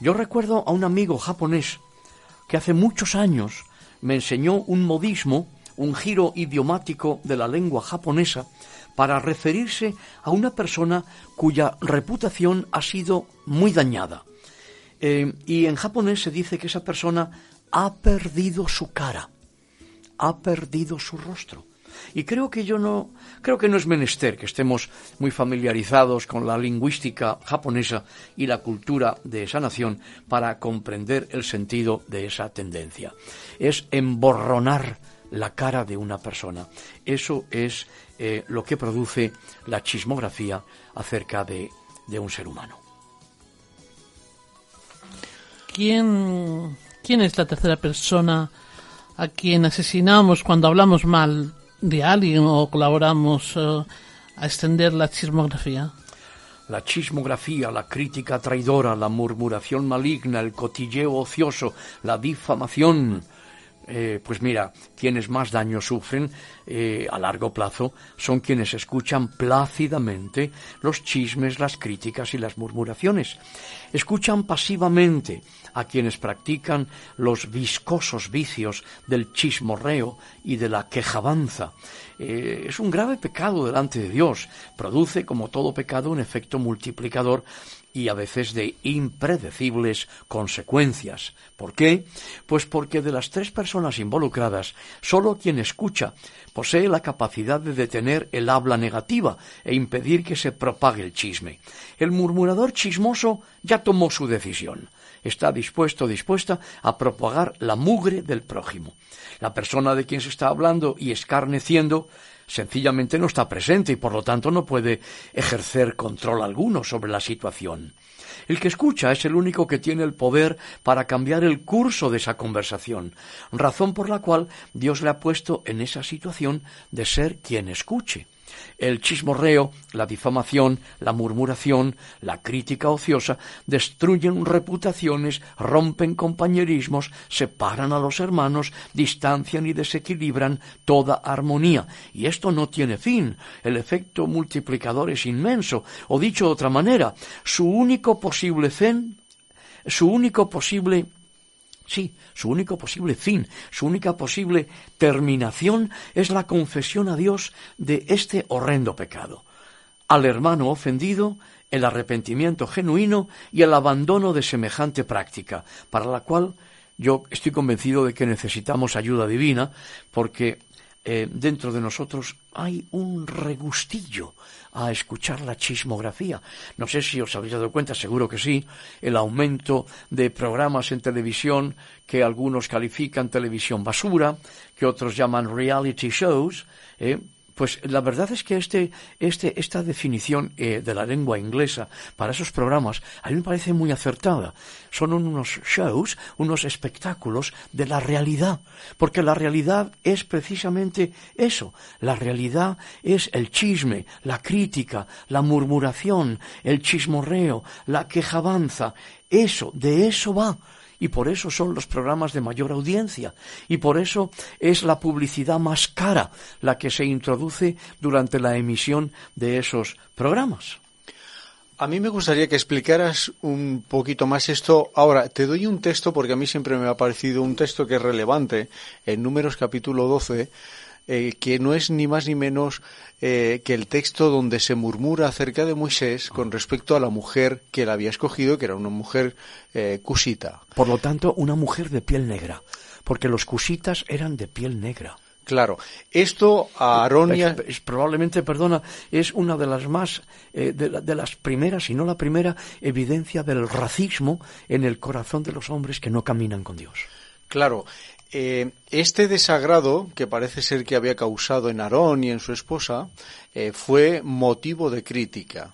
Yo recuerdo a un amigo japonés que hace muchos años me enseñó un modismo, un giro idiomático de la lengua japonesa, para referirse a una persona cuya reputación ha sido muy dañada. Eh, y en japonés se dice que esa persona ha perdido su cara, ha perdido su rostro. Y creo que yo no, creo que no es menester que estemos muy familiarizados con la lingüística japonesa y la cultura de esa nación para comprender el sentido de esa tendencia. Es emborronar la cara de una persona. Eso es eh, lo que produce la chismografía acerca de, de un ser humano. ¿Quién, ¿Quién es la tercera persona a quien asesinamos cuando hablamos mal de alguien o colaboramos eh, a extender la chismografía? La chismografía, la crítica traidora, la murmuración maligna, el cotilleo ocioso, la difamación, eh, pues mira, quienes más daño sufren eh, a largo plazo son quienes escuchan plácidamente los chismes, las críticas y las murmuraciones. Escuchan pasivamente a quienes practican los viscosos vicios del chismorreo y de la quejabanza. Eh, es un grave pecado delante de Dios. Produce, como todo pecado, un efecto multiplicador y a veces de impredecibles consecuencias. ¿Por qué? Pues porque de las tres personas involucradas, solo quien escucha posee la capacidad de detener el habla negativa e impedir que se propague el chisme. El murmurador chismoso ya tomó su decisión. Está dispuesto, dispuesta a propagar la mugre del prójimo. La persona de quien se está hablando y escarneciendo sencillamente no está presente y por lo tanto no puede ejercer control alguno sobre la situación. El que escucha es el único que tiene el poder para cambiar el curso de esa conversación, razón por la cual Dios le ha puesto en esa situación de ser quien escuche. El chismorreo, la difamación, la murmuración, la crítica ociosa destruyen reputaciones, rompen compañerismos, separan a los hermanos, distancian y desequilibran toda armonía. Y esto no tiene fin. El efecto multiplicador es inmenso. O dicho de otra manera, su único posible fin, su único posible Sí, su único posible fin, su única posible terminación es la confesión a Dios de este horrendo pecado. Al hermano ofendido, el arrepentimiento genuino y el abandono de semejante práctica, para la cual yo estoy convencido de que necesitamos ayuda divina, porque eh, dentro de nosotros hay un regustillo a escuchar la chismografía. No sé si os habéis dado cuenta, seguro que sí, el aumento de programas en televisión que algunos califican televisión basura, que otros llaman reality shows, eh, pues la verdad es que este, este, esta definición eh, de la lengua inglesa para esos programas a mí me parece muy acertada. Son unos shows, unos espectáculos de la realidad, porque la realidad es precisamente eso. La realidad es el chisme, la crítica, la murmuración, el chismorreo, la quejabanza. Eso, de eso va y por eso son los programas de mayor audiencia y por eso es la publicidad más cara la que se introduce durante la emisión de esos programas. A mí me gustaría que explicaras un poquito más esto. Ahora, te doy un texto porque a mí siempre me ha parecido un texto que es relevante en Números capítulo 12 eh, que no es ni más ni menos eh, que el texto donde se murmura acerca de Moisés con respecto a la mujer que él había escogido, que era una mujer eh, cusita. Por lo tanto, una mujer de piel negra, porque los cusitas eran de piel negra. Claro, esto a Aarón probablemente, perdona, es una de las más, eh, de, la, de, las primeras, si no la primera, evidencia del racismo en el corazón de los hombres que no caminan con Dios. Claro, eh, este desagrado que parece ser que había causado en Aarón y en su esposa eh, fue motivo de crítica.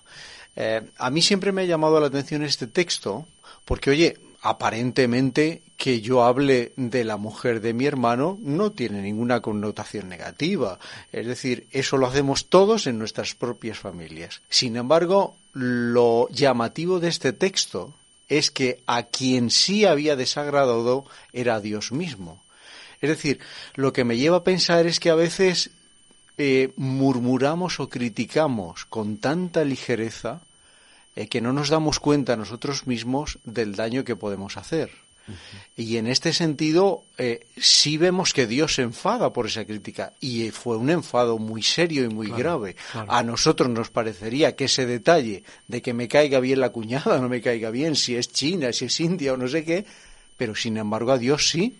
Eh, a mí siempre me ha llamado la atención este texto porque, oye, aparentemente que yo hable de la mujer de mi hermano no tiene ninguna connotación negativa. Es decir, eso lo hacemos todos en nuestras propias familias. Sin embargo, lo llamativo de este texto es que a quien sí había desagradado era a Dios mismo. Es decir, lo que me lleva a pensar es que a veces eh, murmuramos o criticamos con tanta ligereza eh, que no nos damos cuenta nosotros mismos del daño que podemos hacer. Y en este sentido, eh, sí vemos que Dios se enfada por esa crítica. Y eh, fue un enfado muy serio y muy Claro, grave. claro. A nosotros nos parecería que ese detalle de que me caiga bien la cuñada, no me caiga bien, si es China, si es India o no sé qué, pero sin embargo a Dios sí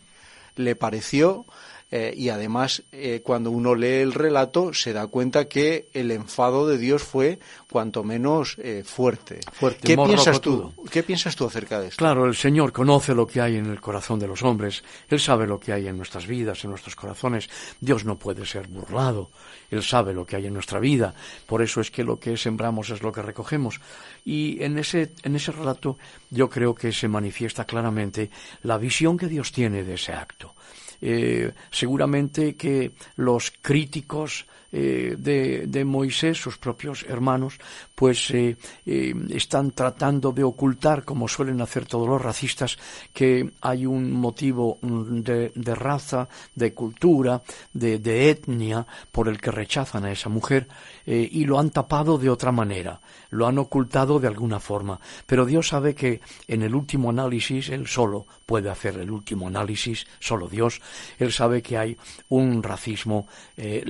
le pareció. Eh, y además, eh, cuando uno lee el relato, se da cuenta que el enfado de Dios fue cuanto menos eh, fuerte. Fuerte, ¿Qué piensas tú? ¿Qué piensas tú acerca de esto? Claro, el Señor conoce lo que hay en el corazón de los hombres, Él sabe lo que hay en nuestras vidas, en nuestros corazones. Dios no puede ser burlado, Él sabe lo que hay en nuestra vida, por eso es que lo que sembramos es lo que recogemos. Y en ese, en ese relato yo creo que se manifiesta claramente la visión que Dios tiene de ese acto. Eh, seguramente que los críticos eh, de, de Moisés, sus propios hermanos, pues eh, eh, están tratando de ocultar, como suelen hacer todos los racistas, que hay un motivo mm, de, de raza, de cultura, de, de etnia, por el que rechazan a esa mujer y lo han tapado de otra manera, lo han ocultado de alguna forma. Pero Dios sabe que en el último análisis Él solo puede hacer el último análisis, solo Dios. Él sabe que hay un racismo eh,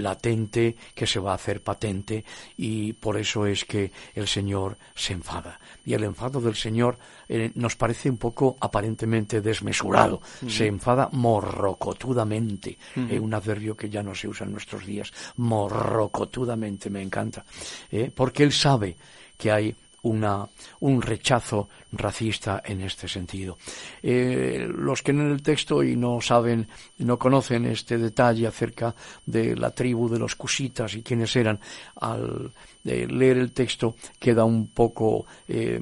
que se va a hacer patente y por eso es que el Señor se enfada. Y el enfado del Señor eh, nos parece un poco aparentemente desmesurado. Ujú. Se enfada morrocotudamente, eh, un adverbio que ya no se usa en nuestros días. Morrocotudamente me encanta. eh, porque Él sabe que hay una, un rechazo racista en este sentido. Eh, los que en el texto y no saben, no conocen este detalle acerca de la tribu de los cusitas y quiénes eran, al eh, leer el texto queda un poco eh,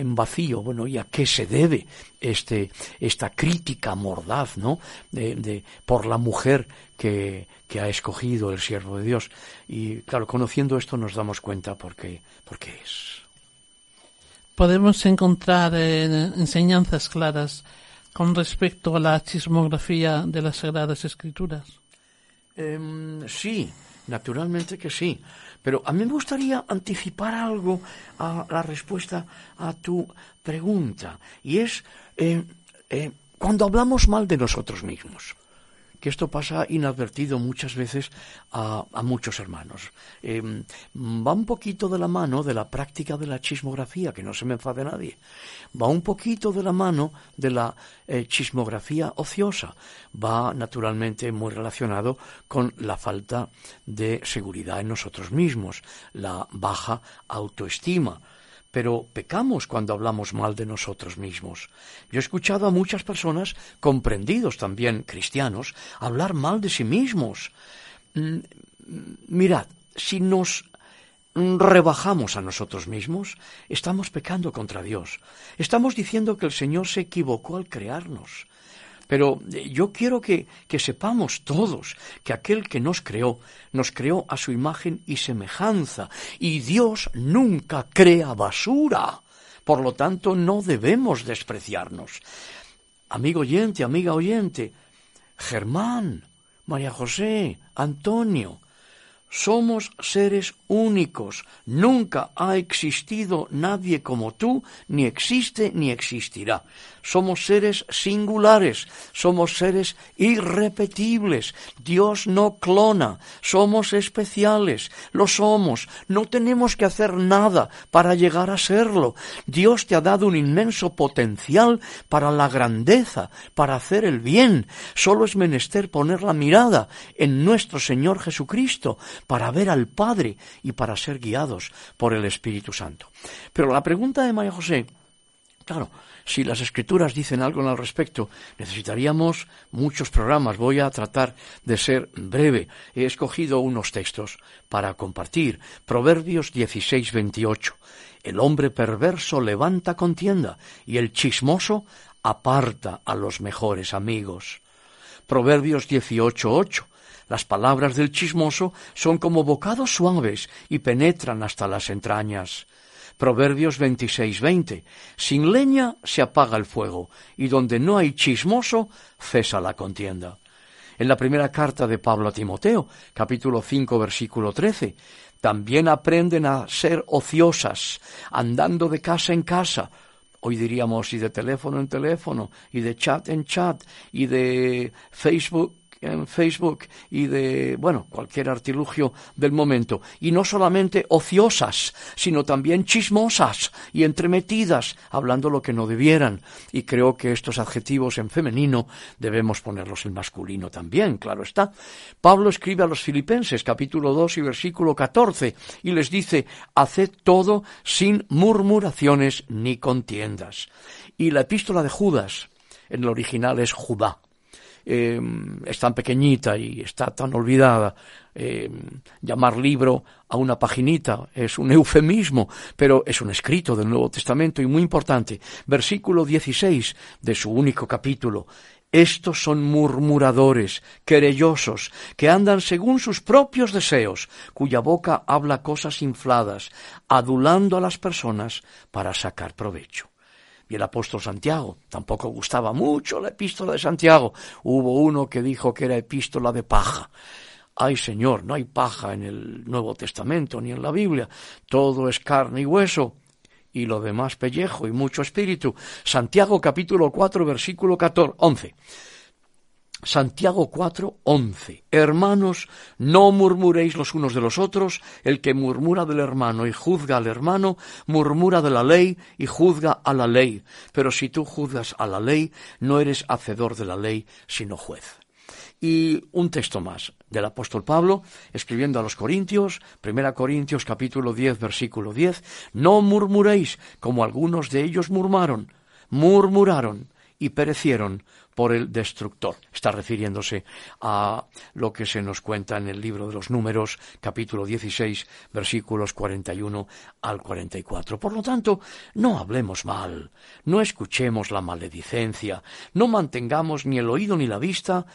en vacío. Bueno, ¿y a qué se debe este, esta crítica mordaz, ¿no? De, de- por la mujer que, que ha escogido el siervo de Dios. Y claro, conociendo esto nos damos cuenta por qué, por qué es. Podemos encontrar eh, enseñanzas claras con respecto a la chismografía de las Sagradas Escrituras. Em, sí, naturalmente que sí. Pero a mí me gustaría anticipar algo a la respuesta a tu pregunta. Y es eh, eh, cuando hablamos mal de nosotros mismos. Que esto pasa inadvertido muchas veces a, muchos hermanos. Em, va un poquito de la mano de la práctica de la chismografía, que no se me enfade nadie. Va un poquito de la mano de la eh, chismografía ociosa. Va naturalmente muy relacionado con la falta de seguridad en nosotros mismos, la baja autoestima. Pero pecamos cuando hablamos mal de nosotros mismos. Yo he escuchado a muchas personas, comprendidos también cristianos, hablar mal de sí mismos. Mm, Mirad, si nos rebajamos a nosotros mismos, estamos pecando contra Dios. Estamos diciendo que el Señor se equivocó al crearnos. Pero eh, yo quiero que, que sepamos todos que aquel que nos creó, nos creó a su imagen y semejanza, y Dios nunca crea basura. Por lo tanto, no debemos despreciarnos. Amigo oyente, amiga oyente, Germán, María José, Antonio, somos seres únicos. Nunca ha existido nadie como tú, ni existe ni existirá. Somos seres singulares, somos seres irrepetibles. Dios no clona, somos especiales, lo somos. No tenemos que hacer nada para llegar a serlo. Dios te ha dado un inmenso potencial para la grandeza, para hacer el bien. Solo es menester poner la mirada en nuestro Señor Jesucristo para ver al Padre y para ser guiados por el Espíritu Santo. Pero la pregunta de María José, claro, si las escrituras dicen algo al respecto, necesitaríamos muchos programas. Voy a tratar de ser breve. He escogido unos textos para compartir. Proverbios 16, 28. El hombre perverso levanta contienda y el chismoso aparta a los mejores amigos. Proverbios 18:8. Las palabras del chismoso son como bocados suaves y penetran hasta las entrañas. Proverbios 26:20. Sin leña se apaga el fuego, y donde no hay chismoso, cesa la contienda. En la primera carta de Pablo a Timoteo, capítulo 5, versículo 13, también aprenden a ser ociosas, andando de casa en casa, hoy diríamos y de teléfono en teléfono, y de chat en chat, y de Facebook en Facebook y de, bueno, cualquier artilugio del momento. Y no solamente ociosas, sino también chismosas y entremetidas, hablando lo que no debieran. Y creo que estos adjetivos en femenino debemos ponerlos en masculino también, claro está. Pablo escribe a los Filipenses, capítulo 2 y versículo 14, y les dice, haced todo sin murmuraciones ni contiendas. Y la epístola de Judas, en el original es Judá eh, es tan pequeñita y está tan olvidada. Eh, llamar libro a una paginita es un eufemismo, pero es un escrito del Nuevo Testamento y muy importante. Versículo 16 de su único capítulo. Estos son murmuradores, querellosos, que andan según sus propios deseos, cuya boca habla cosas infladas, adulando a las personas para sacar provecho y el apóstol Santiago. Tampoco gustaba mucho la epístola de Santiago. Hubo uno que dijo que era epístola de paja. Ay Señor, no hay paja en el Nuevo Testamento ni en la Biblia. Todo es carne y hueso y lo demás pellejo y mucho espíritu. Santiago capítulo 4 versículo 14, 11. Santiago 4, 11. Hermanos, no murmuréis los unos de los otros. El que murmura del hermano y juzga al hermano, murmura de la ley y juzga a la ley. Pero si tú juzgas a la ley, no eres hacedor de la ley, sino juez. Y un texto más del apóstol Pablo, escribiendo a los Corintios, 1 Corintios capítulo 10, versículo 10, no murmuréis como algunos de ellos murmuraron, murmuraron y perecieron por el destructor. Está refiriéndose a lo que se nos cuenta en el libro de los números, capítulo 16, versículos 41 al 44. Por lo tanto, no hablemos mal, no escuchemos la maledicencia, no mantengamos ni el oído ni la vista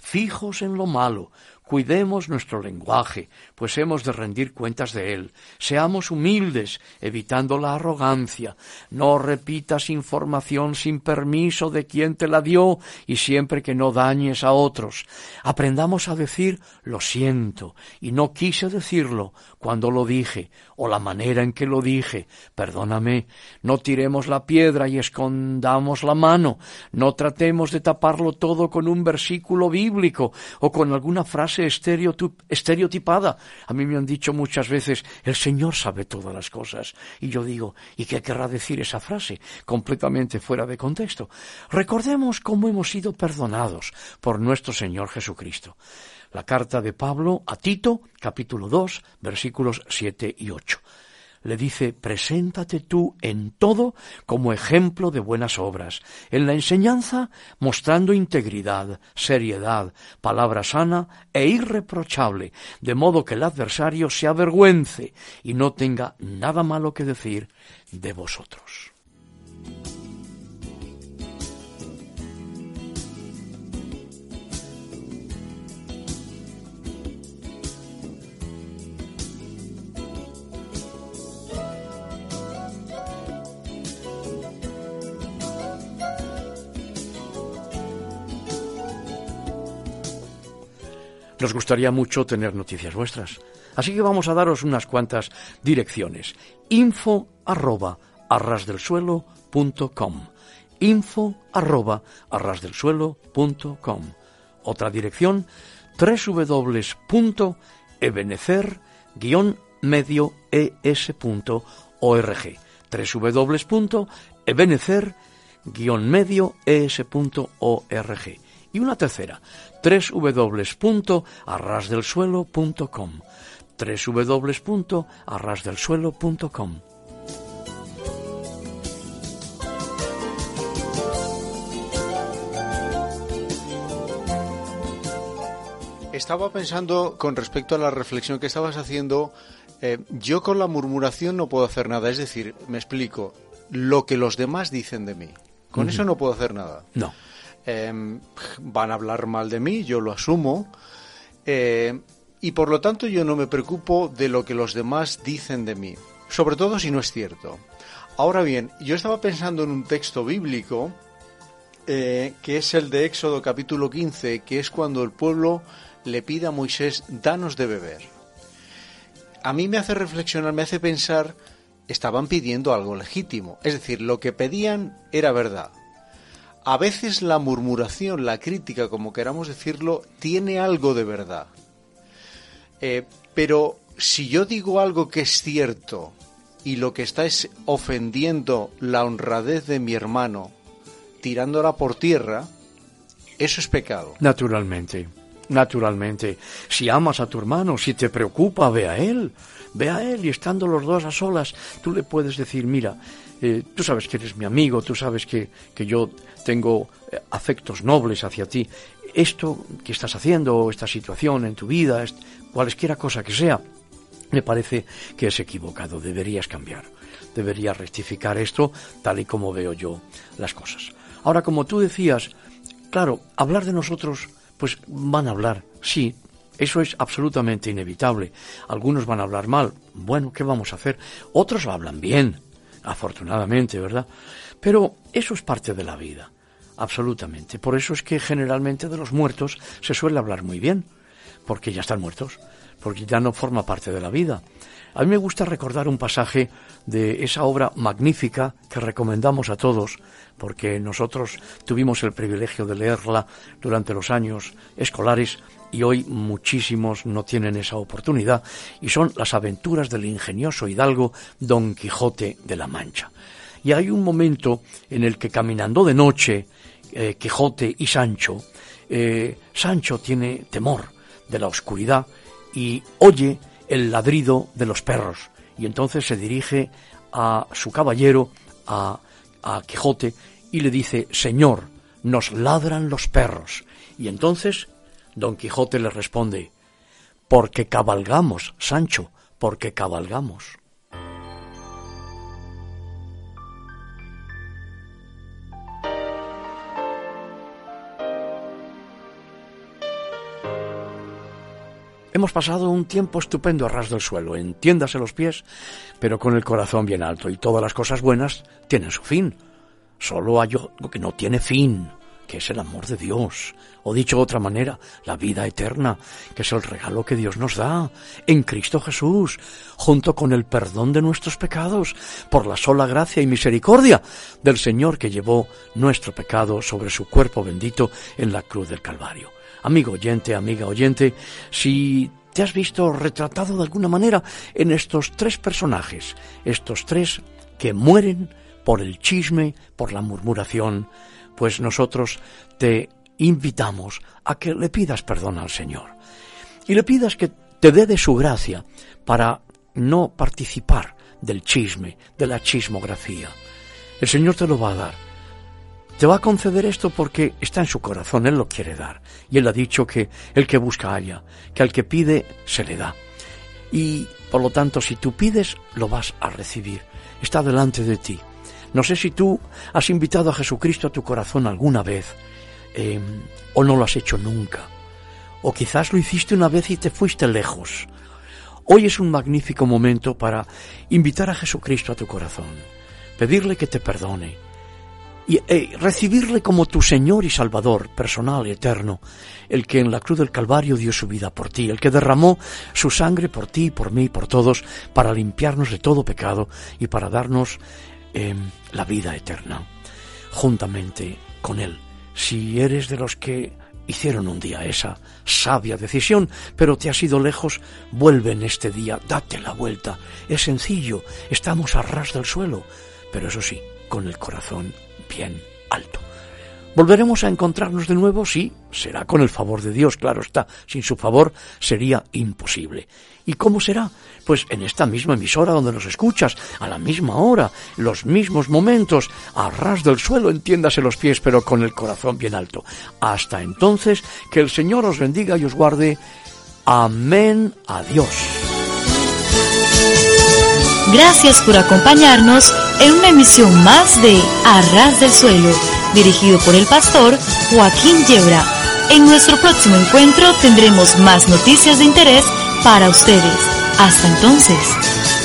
fijos en lo malo, Cuidemos nuestro lenguaje, pues hemos de rendir cuentas de él. Seamos humildes, evitando la arrogancia. No repitas información sin permiso de quien te la dio y siempre que no dañes a otros. Aprendamos a decir lo siento y no quise decirlo cuando lo dije o la manera en que lo dije. Perdóname. No tiremos la piedra y escondamos la mano. No tratemos de taparlo todo con un versículo bíblico o con alguna frase estereotipada. A mí me han dicho muchas veces, el Señor sabe todas las cosas. Y yo digo, ¿y qué querrá decir esa frase? Completamente fuera de contexto. Recordemos cómo hemos sido perdonados por nuestro Señor Jesucristo. La carta de Pablo a Tito, capítulo 2, versículos 7 y 8 le dice, preséntate tú en todo como ejemplo de buenas obras, en la enseñanza mostrando integridad, seriedad, palabra sana e irreprochable, de modo que el adversario se avergüence y no tenga nada malo que decir de vosotros. Nos gustaría mucho tener noticias vuestras. Así que vamos a daros unas cuantas direcciones. Info arroba arrasdelsuelo.com Info arroba arrasdelsuelo.com Otra dirección www.ebenecer-medioes.org www.ebenecer-medioes.org y una tercera, www.arrasdelsuelo.com www.arrasdelsuelo.com Estaba pensando con respecto a la reflexión que estabas haciendo, eh, yo con la murmuración no puedo hacer nada, es decir, me explico, lo que los demás dicen de mí. Con eso no puedo hacer nada. No. Eh, van a hablar mal de mí, yo lo asumo. Eh, y por lo tanto yo no me preocupo de lo que los demás dicen de mí, sobre todo si no es cierto. Ahora bien, yo estaba pensando en un texto bíblico eh, que es el de Éxodo capítulo 15, que es cuando el pueblo le pide a Moisés, danos de beber. A mí me hace reflexionar, me hace pensar, estaban pidiendo algo legítimo, es decir, lo que pedían era verdad. A veces la murmuración, la crítica, como queramos decirlo, tiene algo de verdad. Eh, pero si yo digo algo que es cierto y lo que está es ofendiendo la honradez de mi hermano, tirándola por tierra, eso es pecado. Naturalmente, naturalmente. Si amas a tu hermano, si te preocupa, ve a él. Ve a él y estando los dos a solas, tú le puedes decir, mira, eh, tú sabes que eres mi amigo, tú sabes que, que yo tengo eh, afectos nobles hacia ti. Esto que estás haciendo, esta situación en tu vida, cualesquiera cosa que sea, me parece que es equivocado, deberías cambiar, deberías rectificar esto tal y como veo yo las cosas. Ahora, como tú decías, claro, hablar de nosotros, pues van a hablar, sí, eso es absolutamente inevitable. Algunos van a hablar mal, bueno, ¿qué vamos a hacer? Otros lo hablan bien, afortunadamente, ¿verdad? Pero eso es parte de la vida, absolutamente. Por eso es que generalmente de los muertos se suele hablar muy bien, porque ya están muertos, porque ya no forma parte de la vida. A mí me gusta recordar un pasaje de esa obra magnífica que recomendamos a todos, porque nosotros tuvimos el privilegio de leerla durante los años escolares y hoy muchísimos no tienen esa oportunidad, y son las aventuras del ingenioso hidalgo Don Quijote de la Mancha. Y hay un momento en el que caminando de noche, eh, Quijote y Sancho, eh, Sancho tiene temor de la oscuridad y oye el ladrido de los perros y entonces se dirige a su caballero, a, a Quijote, y le dice, Señor, nos ladran los perros. Y entonces Don Quijote le responde, porque cabalgamos, Sancho, porque cabalgamos. Hemos pasado un tiempo estupendo a ras del suelo, entiéndase los pies, pero con el corazón bien alto, y todas las cosas buenas tienen su fin. Solo hay algo que no tiene fin, que es el amor de Dios, o dicho de otra manera, la vida eterna, que es el regalo que Dios nos da en Cristo Jesús, junto con el perdón de nuestros pecados, por la sola gracia y misericordia del Señor que llevó nuestro pecado sobre su cuerpo bendito en la cruz del Calvario. Amigo oyente, amiga oyente, si te has visto retratado de alguna manera en estos tres personajes, estos tres que mueren por el chisme, por la murmuración, pues nosotros te invitamos a que le pidas perdón al Señor y le pidas que te dé de su gracia para no participar del chisme, de la chismografía. El Señor te lo va a dar. Te va a conceder esto porque está en su corazón, Él lo quiere dar. Y Él ha dicho que el que busca halla, que al que pide se le da. Y por lo tanto, si tú pides, lo vas a recibir. Está delante de ti. No sé si tú has invitado a Jesucristo a tu corazón alguna vez, eh, o no lo has hecho nunca. O quizás lo hiciste una vez y te fuiste lejos. Hoy es un magnífico momento para invitar a Jesucristo a tu corazón, pedirle que te perdone, y eh, recibirle como tu Señor y Salvador personal y eterno, el que en la cruz del Calvario dio su vida por ti, el que derramó su sangre por ti, por mí, por todos, para limpiarnos de todo pecado y para darnos eh, la vida eterna, juntamente con Él. Si eres de los que hicieron un día esa sabia decisión, pero te has ido lejos, vuelve en este día, date la vuelta. Es sencillo, estamos a ras del suelo, pero eso sí, con el corazón bien alto. ¿Volveremos a encontrarnos de nuevo? Sí, será con el favor de Dios, claro está. Sin su favor sería imposible. ¿Y cómo será? Pues en esta misma emisora donde nos escuchas, a la misma hora, los mismos momentos, a ras del suelo, entiéndase los pies, pero con el corazón bien alto. Hasta entonces, que el Señor os bendiga y os guarde. Amén. Adiós. Gracias por acompañarnos en una emisión más de Arras del Suelo, dirigido por el pastor Joaquín Yebra. En nuestro próximo encuentro tendremos más noticias de interés para ustedes. Hasta entonces.